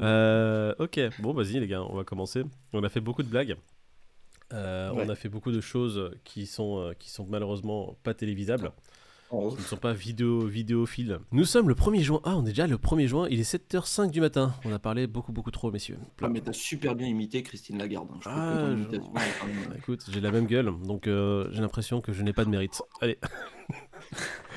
Euh, ok, bon, vas-y les gars, on va commencer. On a fait beaucoup de blagues. Euh, Ouais. On a fait beaucoup de choses qui sont, euh, qui sont malheureusement pas télévisables, Oh. qui ne sont pas vidéo, vidéophiles. Nous sommes le 1er juin. Ah, on est déjà le 1er juin, il est 7h05 du matin. On a parlé beaucoup, beaucoup trop, messieurs. Ah, mais t'as super bien imité Christine Lagarde. hein. Je Ah, je- Bah, écoute, j'ai la même gueule, donc euh, j'ai l'impression que je n'ai pas de mérite. Allez.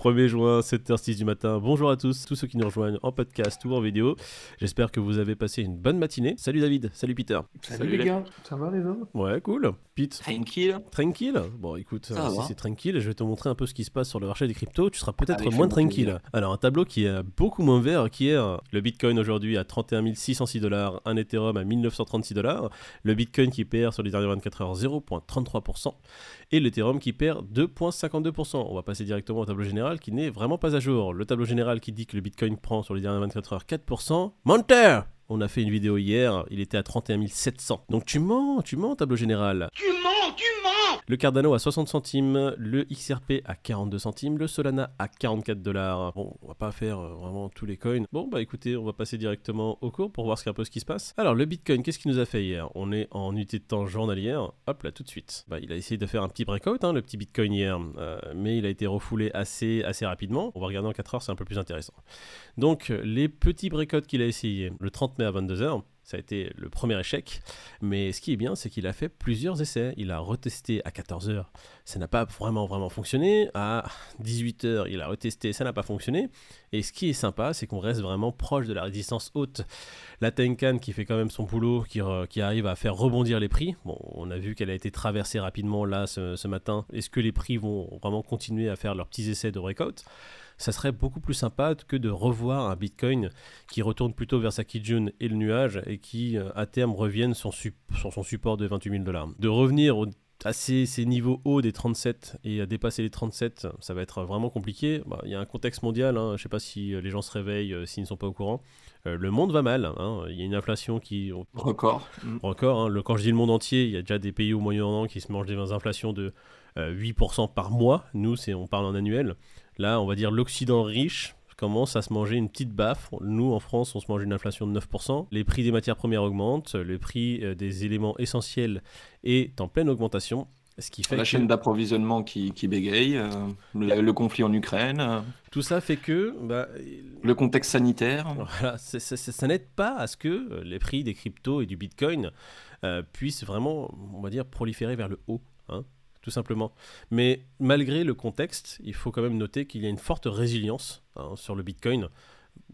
1er juin, 7h06 du matin. Bonjour à tous, tous ceux qui nous rejoignent en podcast ou en vidéo. J'espère que vous avez passé une bonne matinée. Salut David, salut Peter. Salut, Salut les les- gars, ça va les autres Ouais, cool. Pete, Tranquille. tranquille. Bon, écoute, Ça euh, si c'est tranquille, je vais te montrer un peu ce qui se passe sur le marché des cryptos. Tu seras peut-être moins tranquille. plaisir. Alors, un tableau qui est beaucoup moins vert qu'hier. Le Bitcoin aujourd'hui à 31 606 dollars, un Ethereum à 1936 dollars. Le Bitcoin qui perd sur les dernières 24 heures 0,33%. Et l'Ethereum qui perd 2,52%. On va passer directement au tableau général qui n'est vraiment pas à jour. Le tableau général qui dit que le Bitcoin prend sur les dernières 24 heures 4%. Menteur on a fait une vidéo hier, il était à 31 700. Donc tu mens, tu mens, tableau général. Tu mens, tu mens Le Cardano à 60 centimes, le XRP à 42 centimes, le Solana à 44 dollars. Bon, on va pas faire euh, vraiment tous les coins. Bon, bah écoutez, on va passer directement au cours pour voir ce peu ce qui se passe. Alors, le Bitcoin, qu'est-ce qu'il nous a fait hier? On est en unité de temps journalière. Hop là, tout de suite. Bah, il a essayé de faire un petit breakout, hein, le petit Bitcoin hier, euh, mais il a été refoulé assez, assez rapidement. On va regarder en 4 heures, c'est un peu plus intéressant. Donc, les petits breakouts qu'il a essayé, le 30 mai à 22h, ça a été le premier échec. Mais ce qui est bien, c'est qu'il a fait plusieurs essais. Il a retesté à 14h, ça n'a pas vraiment vraiment fonctionné. À 18h, il a retesté, ça n'a pas fonctionné. Et ce qui est sympa, c'est qu'on reste vraiment proche de la résistance haute. La Tenkan qui fait quand même son boulot, qui, arrive à faire rebondir les prix. On a vu qu'elle a été traversée rapidement là ce, ce matin. Est-ce que les prix vont vraiment continuer à faire leurs petits essais de breakout? Ça serait beaucoup plus sympa que de revoir un Bitcoin qui retourne plutôt vers sa Kijun et le nuage et qui euh, à terme revienne sur, su- sur son support de 28 000 dollars. De revenir au- à ces, ces niveaux hauts des 37 et à dépasser les 37, ça va être vraiment compliqué. Bah, Il y a un contexte mondial, hein, je ne sais pas si euh, les gens se réveillent, euh, s'ils ne sont pas au courant. Euh, le monde va mal, hein, il y a une inflation qui, Record. Mm. encore, hein, le, quand je dis le monde entier, il y a déjà des pays au Moyen-Orient qui se mangent des inflations de euh, 8% par mois. Nous, on parle en annuel. Là, on va dire l'Occident riche commence à se manger une petite baffe. Nous, en France, on se mange une inflation de 9%. Les prix des matières premières augmentent. Le prix euh, des éléments essentiels est en pleine augmentation. Ce qui fait La que chaîne d'approvisionnement qui, qui bégaye, euh, le, le conflit en Ukraine, euh, tout ça fait que bah, le contexte sanitaire. Voilà, ça n'aide pas à ce que les prix des cryptos et du bitcoin euh, puissent vraiment, on va dire, proliférer vers le haut, hein, tout simplement. Mais malgré le contexte, il faut quand même noter qu'il y a une forte résilience hein, sur le bitcoin.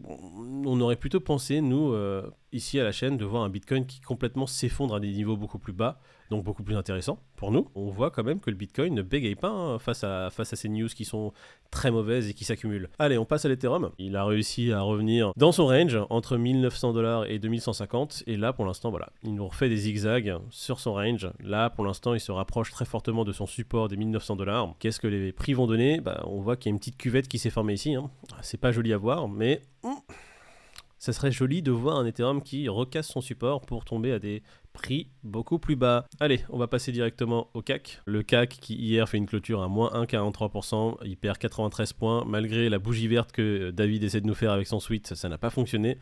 On aurait plutôt pensé, nous, euh, ici à la chaîne, de voir un bitcoin qui complètement s'effondre à des niveaux beaucoup plus bas, donc beaucoup plus intéressants pour nous. On voit quand même que le bitcoin ne bégaye pas hein, face, à, face à ces news qui sont très mauvaises et qui s'accumulent. Allez, on passe à l'Ethereum. Il a réussi à revenir dans son range entre 1900 dollars et 2150. Et là, pour l'instant, voilà, il nous refait des zigzags sur son range. Là, pour l'instant, il se rapproche très fortement de son support des 1900 dollars. Qu'est-ce que les prix vont donner? Bah, On voit qu'il y a une petite cuvette qui s'est formée ici. hein. C'est pas joli à voir, mais hmm, ça serait joli de voir un Ethereum qui recasse son support pour tomber à des prix beaucoup plus bas. Allez, on va passer directement au CAC. Le CAC qui hier fait une clôture à moins 1,43%, il perd 93 points malgré la bougie verte que David essaie de nous faire avec son suite, ça n'a pas fonctionné.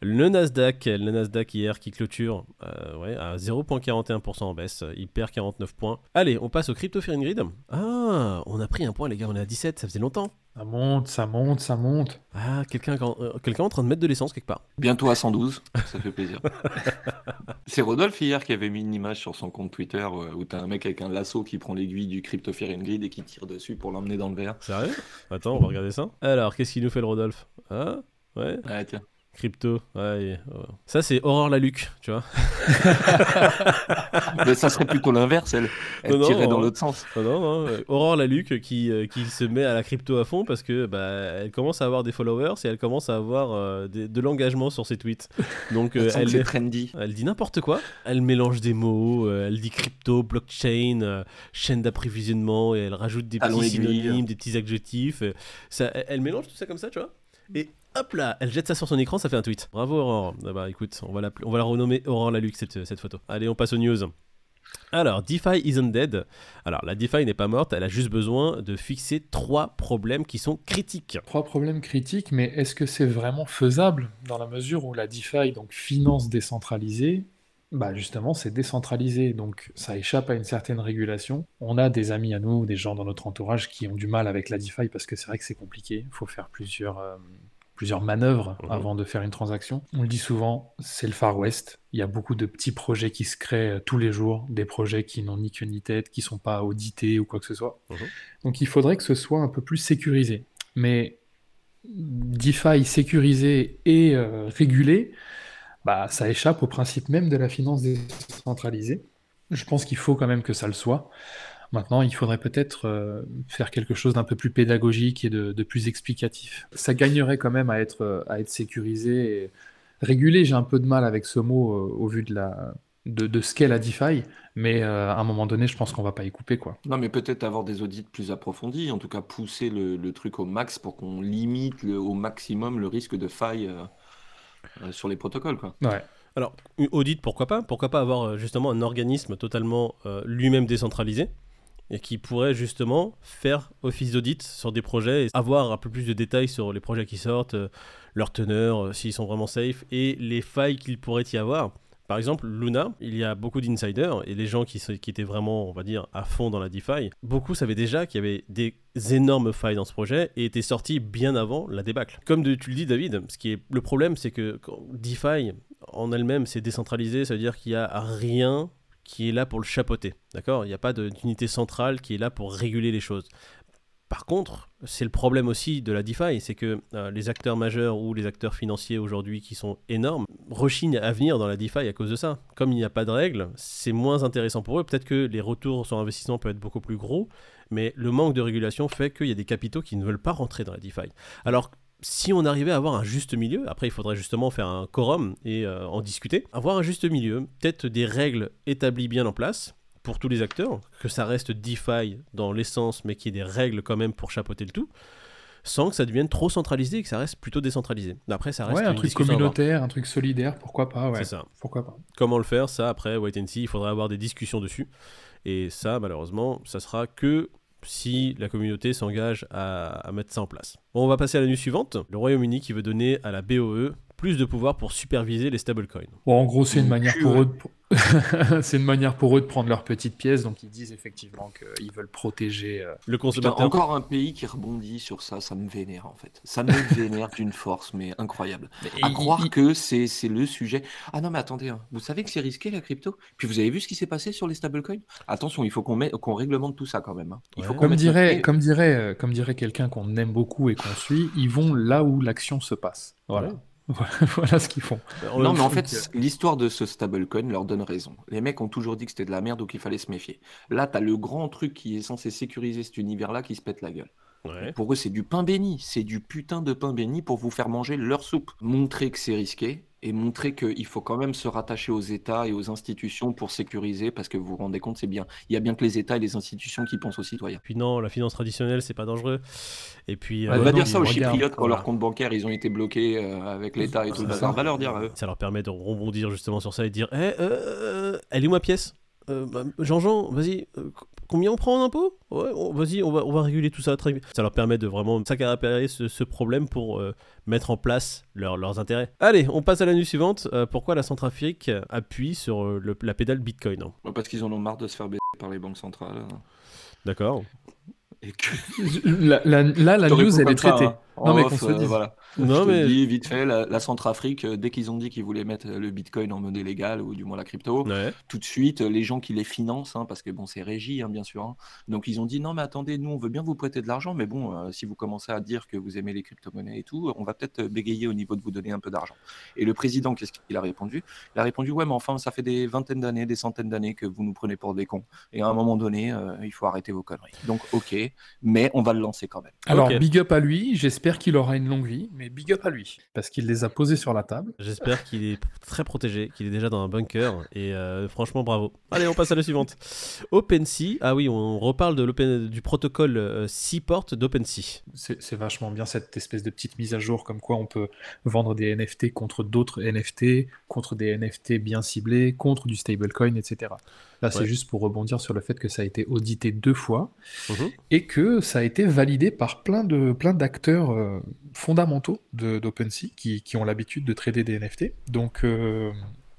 Le Nasdaq, le Nasdaq hier qui clôture euh, à 0,41% en baisse, il perd 49 points. Allez, on passe au Crypto Fearing Grid. Ah, on a pris un point les gars, on est à 17, ça faisait longtemps. Ça monte, ça monte, ça monte. Ah, quelqu'un euh, quelqu'un en train de mettre de l'essence quelque part. Bientôt à 112, ça fait plaisir. C'est Rodolphe hier qui avait mis une image sur son compte Twitter euh, où t'as un mec avec un lasso qui prend l'aiguille du Crypto Fear and Grid et qui tire dessus pour l'emmener dans le verre. Sérieux? Attends, on va regarder ça. Alors, qu'est-ce qu'il nous fait le Rodolphe? Ah, ouais, Ah tiens. Crypto. Ouais, et- ouais. Ça, c'est Aurore Laluc, tu vois. Mais ça serait plutôt l'inverse, elle. Elle Non, non, tirait dans euh, l'autre sens. Oh non, non, euh, Aurore Laluc qui, euh, qui se met à la crypto à fond parce que bah, elle commence à avoir des followers et elle commence à avoir euh, des- de l'engagement sur ses tweets. Donc, euh, Elle, c'est trendy. elle dit n'importe quoi. Elle mélange des mots, euh, elle dit crypto, blockchain, euh, chaîne d'approvisionnement et elle rajoute des petits aiguille. synonymes, des petits adjectifs. euh, ça, elle, elle mélange tout ça comme ça, tu vois. Et hop là, elle jette ça sur son écran, ça fait un tweet. Bravo Aurore. Ah bah écoute, on va la, on va la renommer Aurore Laluc cette, cette photo. Allez, on passe aux news. Alors, DeFi isn't dead. Alors, la DeFi n'est pas morte, elle a juste besoin de fixer trois problèmes qui sont critiques. Trois problèmes critiques, mais est-ce que c'est vraiment faisable dans la mesure où la DeFi, donc finance décentralisée, bah justement, c'est décentralisé, donc ça échappe à une certaine régulation. On a des amis à nous, des gens dans notre entourage qui ont du mal avec la DeFi parce que c'est vrai que c'est compliqué. Il faut faire plusieurs, euh, plusieurs manœuvres Mhm. avant de faire une transaction. On le dit souvent, c'est le Far West. Il y a beaucoup de petits projets qui se créent euh, tous les jours, des projets qui n'ont ni queue ni tête, qui sont pas audités ou quoi que ce soit. Mhm. Donc il faudrait que ce soit un peu plus sécurisé. Mais DeFi sécurisé et euh, régulé, bah, ça échappe au principe même de la finance décentralisée. Je pense qu'il faut quand même que ça le soit. Maintenant, il faudrait peut-être euh, faire quelque chose d'un peu plus pédagogique et de, de plus explicatif. Ça gagnerait quand même à être, euh, à être sécurisé et régulé. J'ai un peu de mal avec ce mot euh, au vu de, la, de, de ce qu'est la DeFi, mais euh, à un moment donné, je pense qu'on va pas y couper, quoi. Non, mais peut-être avoir des audits plus approfondis, en tout cas pousser le, le truc au max pour qu'on limite le- au maximum le risque de faille euh, euh, sur les protocoles, quoi. Ouais. Alors, audit, pourquoi pas? Pourquoi pas avoir justement un organisme totalement euh, lui-même décentralisé? Et qui pourrait justement faire office d'audit sur des projets et avoir un peu plus de détails sur les projets qui sortent, euh, leur teneur, euh, s'ils sont vraiment safe et les failles qu'il pourrait y avoir. Par exemple, Luna, il y a beaucoup d'insiders et les gens qui, étaient vraiment, on va dire, à fond dans la DeFi, beaucoup savaient déjà qu'il y avait des énormes failles dans ce projet et étaient sortis bien avant la débâcle. Comme tu le dis, David, ce qui est le problème, c'est que DeFi en elle-même, c'est décentralisé, ça veut dire qu'il n'y a rien qui est là pour le chapeauter. D'accord? Il n'y a pas d'unité centrale qui est là pour réguler les choses. Par contre, c'est le problème aussi de la DeFi, c'est que euh, les acteurs majeurs ou les acteurs financiers aujourd'hui qui sont énormes rechignent à venir dans la DeFi à cause de ça. Comme il n'y a pas de règles, c'est moins intéressant pour eux. Peut-être que les retours sur investissement peuvent être beaucoup plus gros, mais le manque de régulation fait qu'il y a des capitaux qui ne veulent pas rentrer dans la DeFi. Alors, si on arrivait à avoir un juste milieu, après il faudrait justement faire un quorum et euh, en discuter, avoir un juste milieu, peut-être des règles établies bien en place pour tous les acteurs, que ça reste DeFi dans l'essence, mais qu'il y ait des règles quand même pour chapeauter le tout, sans que ça devienne trop centralisé et que ça reste plutôt décentralisé. Après, ça reste Ouais, un une truc communautaire, un truc solidaire, pourquoi pas, ouais. C'est ça. Pourquoi pas. Comment le faire, ça, après, wait and see, il faudra avoir des discussions dessus. Et ça, malheureusement, ça sera que si la communauté s'engage à, mettre ça en place. Bon, on va passer à la news suivante. Le Royaume-Uni qui veut donner à la BOE plus de pouvoir pour superviser les stablecoins. Bon, en gros, c'est une Mon manière cul, pour ouais. eux de... c'est une manière pour eux de prendre leurs petites pièces, donc ils disent effectivement qu'ils veulent protéger. euh, Le Putain, consommateur. encore un pays qui rebondit sur ça, ça me vénère en fait. Ça me vénère d'une force, mais incroyable. À il- croire il- que c'est c'est le sujet. Ah non, mais attendez, hein, vous savez que c'est risqué la crypto? Puis vous avez vu ce qui s'est passé sur les stablecoins? Attention, il faut qu'on met- qu'on réglemente tout ça quand même. hein. Il faut Ouais. qu'on Comme dirait, comme dirait, euh, comme dirait quelqu'un qu'on aime beaucoup et qu'on suit, ils vont là où l'action se passe. Voilà. Ouais. Voilà, ce qu'ils font. On Non, mais en fait, l'histoire de ce stablecoin leur donne raison. Les mecs ont toujours dit que c'était de la merde ou qu'il fallait se méfier. Là, t'as le grand truc qui est censé sécuriser cet univers-là qui se pète la gueule. ouais. Pour eux, c'est du pain béni. C'est du putain de pain béni pour vous faire manger leur soupe. Montrer que c'est risqué et montrer qu'il faut quand même se rattacher aux États et aux institutions pour sécuriser parce que vous vous rendez compte, c'est bien. Il y a bien que les États et les institutions qui pensent aux citoyens. Puis non, la finance traditionnelle, c'est pas dangereux. Et puis, Ouais, On euh, va non, dire ça aux Chypriotes quand voilà. leurs comptes bancaires ils ont été bloqués euh, avec l'État et tout le bazar. ça. Va leur dire. euh, ça leur permet de rebondir justement sur ça et de dire Eh, euh, elle est où ma pièce? Euh, bah, Jean-Jean, vas-y, euh, combien on prend en impôt Ouais, vas-y, on va, on va réguler tout ça très vite. Ça leur permet de vraiment s'accaparer ce, ce problème pour euh, mettre en place leur- leurs intérêts. Allez, on passe à la news suivante. Euh, pourquoi la Centrafrique appuie sur euh, le- la pédale Bitcoin Parce qu'ils en ont marre de se faire baiser par les banques centrales. hein. D'accord. Et que... La- la- là, la news, elle est traitée. hein. Non, mais off, qu'on se euh, dise. voilà. Non, Je te mais- le dis vite fait, la, la Centrafrique, euh, dès qu'ils ont dit qu'ils voulaient mettre euh, le Bitcoin en monnaie légale, ou du moins la crypto, Ouais. tout de suite, les gens qui les financent, hein, parce que bon, c'est régi, hein, bien sûr. hein. Donc ils ont dit non, mais attendez, nous, on veut bien vous prêter de l'argent, mais bon, euh, si vous commencez à dire que vous aimez les crypto-monnaies et tout, on va peut-être bégayer au niveau de vous donner un peu d'argent. Et le président, qu'est-ce qu'il a répondu? Il a répondu ouais, mais enfin, ça fait des vingtaines d'années, des centaines d'années que vous nous prenez pour des cons. Et à un moment donné, euh, il faut arrêter vos conneries. Donc, ok, mais on va le lancer quand même. Alors, big up à lui. J'espère J'espère qu'il aura une longue vie, mais big up à lui, parce qu'il les a posés sur la table. J'espère qu'il est très protégé, qu'il est déjà dans un bunker, et euh, franchement, bravo. Allez, on passe à la suivante. OpenSea, ah oui, on reparle de l'open- du protocole euh, Seaport d'OpenSea. C'est c'est vachement bien cette espèce de petite mise à jour, comme quoi on peut vendre des NFT contre d'autres NFT, contre des NFT bien ciblés, contre du stablecoin, etc. Là, c'est Ouais. juste pour rebondir sur le fait que ça a été audité deux fois Mhm. et que ça a été validé par plein de plein d'acteurs euh, fondamentaux d'OpenSea qui, qui ont l'habitude de trader des NFT. Donc euh,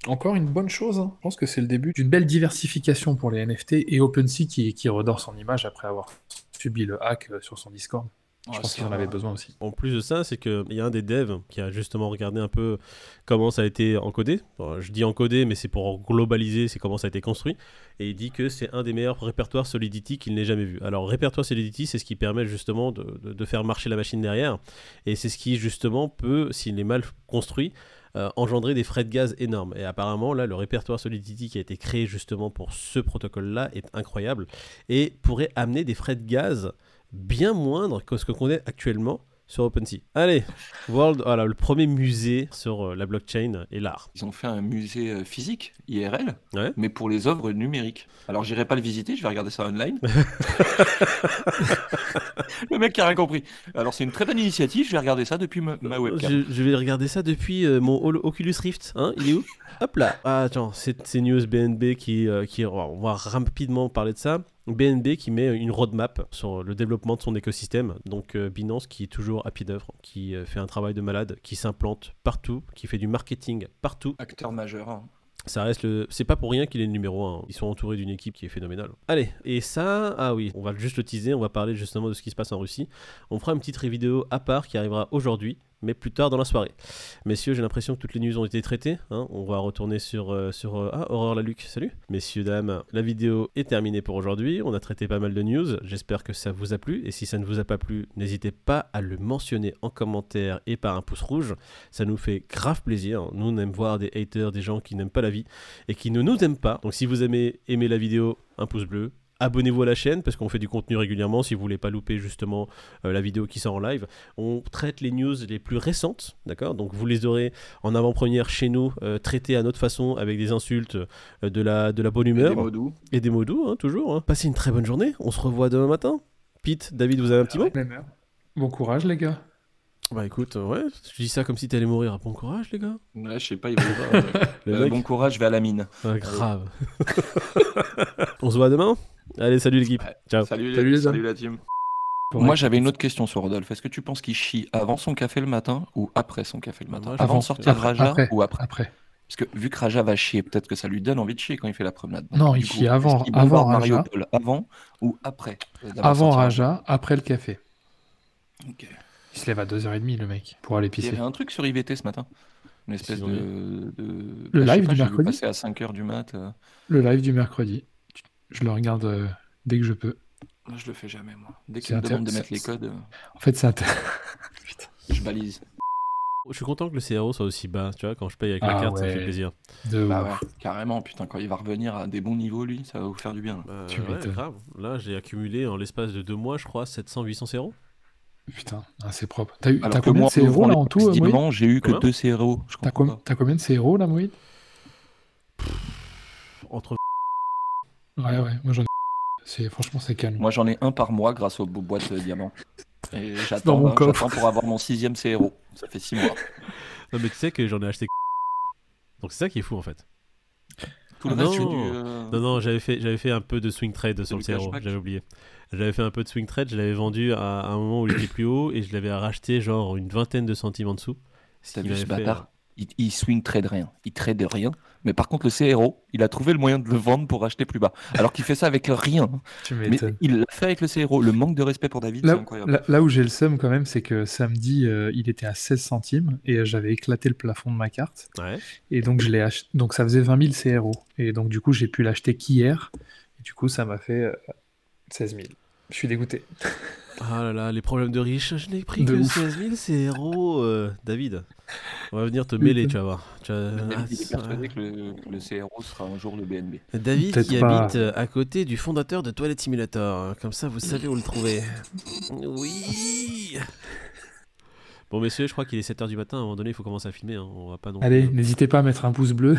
encore une bonne chose. hein. Je pense que c'est le début d'une belle diversification pour les NFT et OpenSea qui, qui son image après avoir subi le hack euh, sur son Discord. Je Ouais, pense qu'ils en va. avaient besoin aussi. En plus de ça, c'est qu'il y a un des devs qui a justement regardé un peu comment ça a été encodé. Bon, je dis encodé, mais c'est pour globaliser, c'est comment ça a été construit. Et il dit que c'est un des meilleurs répertoires Solidity qu'il n'ait jamais vu. Alors, répertoire Solidity, c'est ce qui permet justement de, de- de faire marcher la machine derrière. Et c'est ce qui justement peut, s'il est mal construit, euh, engendrer des frais de gaz énormes. Et apparemment, là, le répertoire Solidity qui a été créé justement pour ce protocole-là est incroyable et pourrait amener des frais de gaz bien moindres que ce que qu'on est actuellement sur OpenSea. Allez, World, voilà, le premier musée sur euh, la blockchain et l'art. Ils ont fait un musée euh, physique, IRL, Ouais. mais pour les œuvres numériques. Alors j'irai pas le visiter, je vais regarder ça online. le mec qui a rien compris. Alors c'est une très bonne initiative, je vais regarder ça depuis ma, ma webcam. Je, je vais regarder ça depuis euh, mon Oculus Rift. Hein, il est où? Hop là. Ah, attends, c'est c'est news BNB qui, euh, qui. On va rapidement parler de ça. BNB qui met une roadmap sur le développement de son écosystème. Donc euh, Binance qui est toujours à pied d'œuvre, qui euh, fait un travail de malade, qui s'implante partout, qui fait du marketing partout. Acteur majeur. hein. Ça reste le. C'est pas pour rien qu'il est le numéro 1. Ils sont entourés d'une équipe qui est phénoménale. Allez, et ça, ah oui, on va juste le teaser, on va parler justement de ce qui se passe en Russie. On fera une petite vidéo à part qui arrivera aujourd'hui, mais plus tard dans la soirée. Messieurs, j'ai l'impression que toutes les news ont été traitées. hein. On va retourner sur. euh, sur euh, Ah, Aurore Laluc, salut. Messieurs, dames, la vidéo est terminée pour aujourd'hui. On a traité pas mal de news. J'espère que ça vous a plu. Et si ça ne vous a pas plu, n'hésitez pas à le mentionner en commentaire et par un pouce rouge. Ça nous fait grave plaisir. Nous, on aime voir des haters, des gens qui n'aiment pas la vie et qui ne nous aiment pas. Donc si vous aimez aimer la vidéo, un pouce bleu. Abonnez-vous à la chaîne parce qu'on fait du contenu régulièrement si vous voulez pas louper justement euh, la vidéo qui sort en live. On traite les news les plus récentes, d'accord? Donc vous les aurez en avant-première chez nous, euh, traitées à notre façon avec des insultes, euh, de, la, de la bonne Et humeur des mots doux. et des mots doux, hein, toujours. hein. Passez une très bonne journée. On se revoit demain matin. Pete, David, vous avez un petit mot? Bon courage les gars. Bah écoute, ouais, je dis ça comme si t'allais mourir. Bon courage les gars. Ouais, je sais pas, il va Bon courage, je vais à la mine. Ah, grave. On se voit demain? Allez, salut l'équipe. Ouais. Ciao. Salut, Salut les salut la team. Moi, j'avais une autre question sur Rodolphe. Est-ce que tu penses qu'il chie avant son café le matin ou après son café le matin? Moi, Avant de sortir de après, Raja après, ou après? Après. Parce que vu que Raja va chier, peut-être que ça lui donne envie de chier quand il fait la promenade. Non, du il chie avant- qu'il avant Raja. Avant ou après euh, Avant Raja, après le café. Ok. Il se lève à 2h30 le mec pour aller Il y pisser. avait un truc sur IVT ce matin. Une espèce de, eu- de- Le bah, live pas, du mercredi passer à 5h du mat. euh, Le live du mercredi. Je le regarde euh, dès que je peux. Moi, je le fais jamais, moi. Dès qu'il me demande de mettre les codes, euh, En fait, c'est inter- je balise. Je suis content que le CRO soit aussi bas. Tu vois, quand je paye avec la Ah carte, ça fait plaisir. de Bah ouf. ouais, carrément. Putain, quand il va revenir à des bons niveaux, lui, ça va vous faire du bien. là. Bah, Tu ouais, grave. Là, j'ai accumulé en l'espace de deux mois, je crois, 700-800 CRO. Putain, ah, c'est propre. T'as combien moi, de CRO là en tout, euh, diamants, j'ai eu que deux CRO. T'as com- combien de CRO là, Moïse Entre Ouais, ouais, moi j'en ai. C'est, franchement, c'est calme. Moi, j'en ai un par mois grâce aux bo- boîtes de diamants. Et Dans j'attends mon hein, coffre. j'attends pour avoir mon sixième CRO. Ça fait six mois. Non, mais tu sais que j'en ai acheté. Donc c'est ça qui est fou en fait. Tout le Ah reste, non. du. euh, Non, non, j'avais fait, j'avais fait un peu de swing trade sur le CRO, cashback. j'avais oublié. J'avais fait un peu de swing trade, je l'avais vendu à, à un moment où il était plus haut et je l'avais racheté genre une vingtaine de centimes en dessous. Vu ce fait, bâtard? Il, il swing trade rien. Il trade rien. Mais par contre, le CRO, il a trouvé le moyen de le vendre pour acheter plus bas. Alors qu'il fait ça avec rien. Tu Mais il l'a fait avec le CRO. Le manque de respect pour David, c'est Là, incroyable. là- là où j'ai le seum quand même, c'est que samedi, euh, il était à 16 centimes et euh, j'avais éclaté le plafond de ma carte. Ouais. Et donc, je l'ai acheté. Donc, ça faisait 20 000 CRO. Et donc, du coup, j'ai pu l'acheter qu'hier. Et du coup, ça m'a fait euh, 16 000. Je suis dégoûté. Ah là là, les problèmes de riches, je n'ai pris De que ouf. 16 000, c'est héros. euh, David, on va venir te mêler, tu vas voir. Tu vas- David, ah, il est persuadé que le, que le CRO sera un jour le BNB. David qui pas. habite euh, à côté du fondateur de Toilet Simulator. Comme ça, vous savez où le trouver. Oui Bon, messieurs, je crois qu'il est 7h du matin. À un moment donné, il faut commencer à filmer. hein. On va pas non Allez, plus- n'hésitez pas à mettre un pouce bleu.